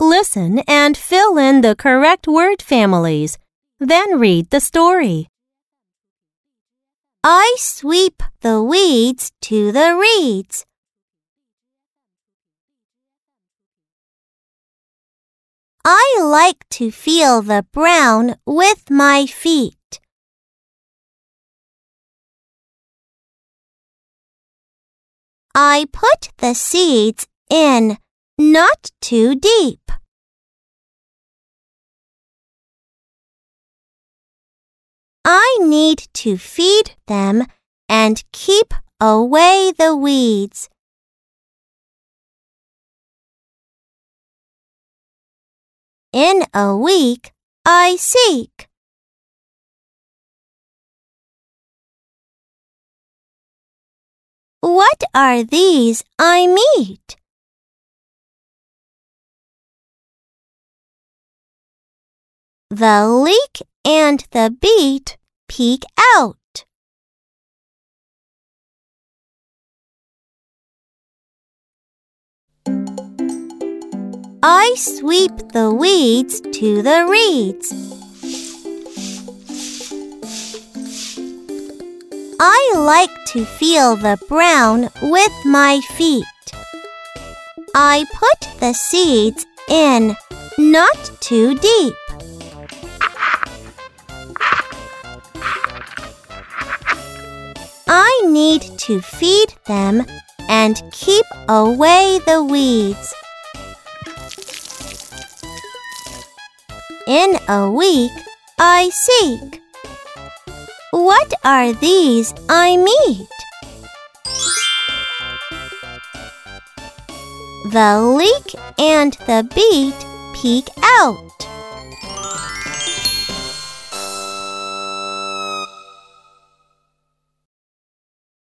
Listen and fill in the correct word families. Then read the story. I sweep the weeds to the reeds. I like to feel the brown with my feet. I put the seeds in, not too deep. I need to feed them and keep away the weeds. In a week, I seek. What are these I meet? The leek and the beet peek out. I sweep the weeds to the reeds. I like to feel the brown with my feet. I put the seeds in, not too deep. Need to feed them and keep away the weeds. In a week, I seek. What are these I meet? The leek and the beet peek out.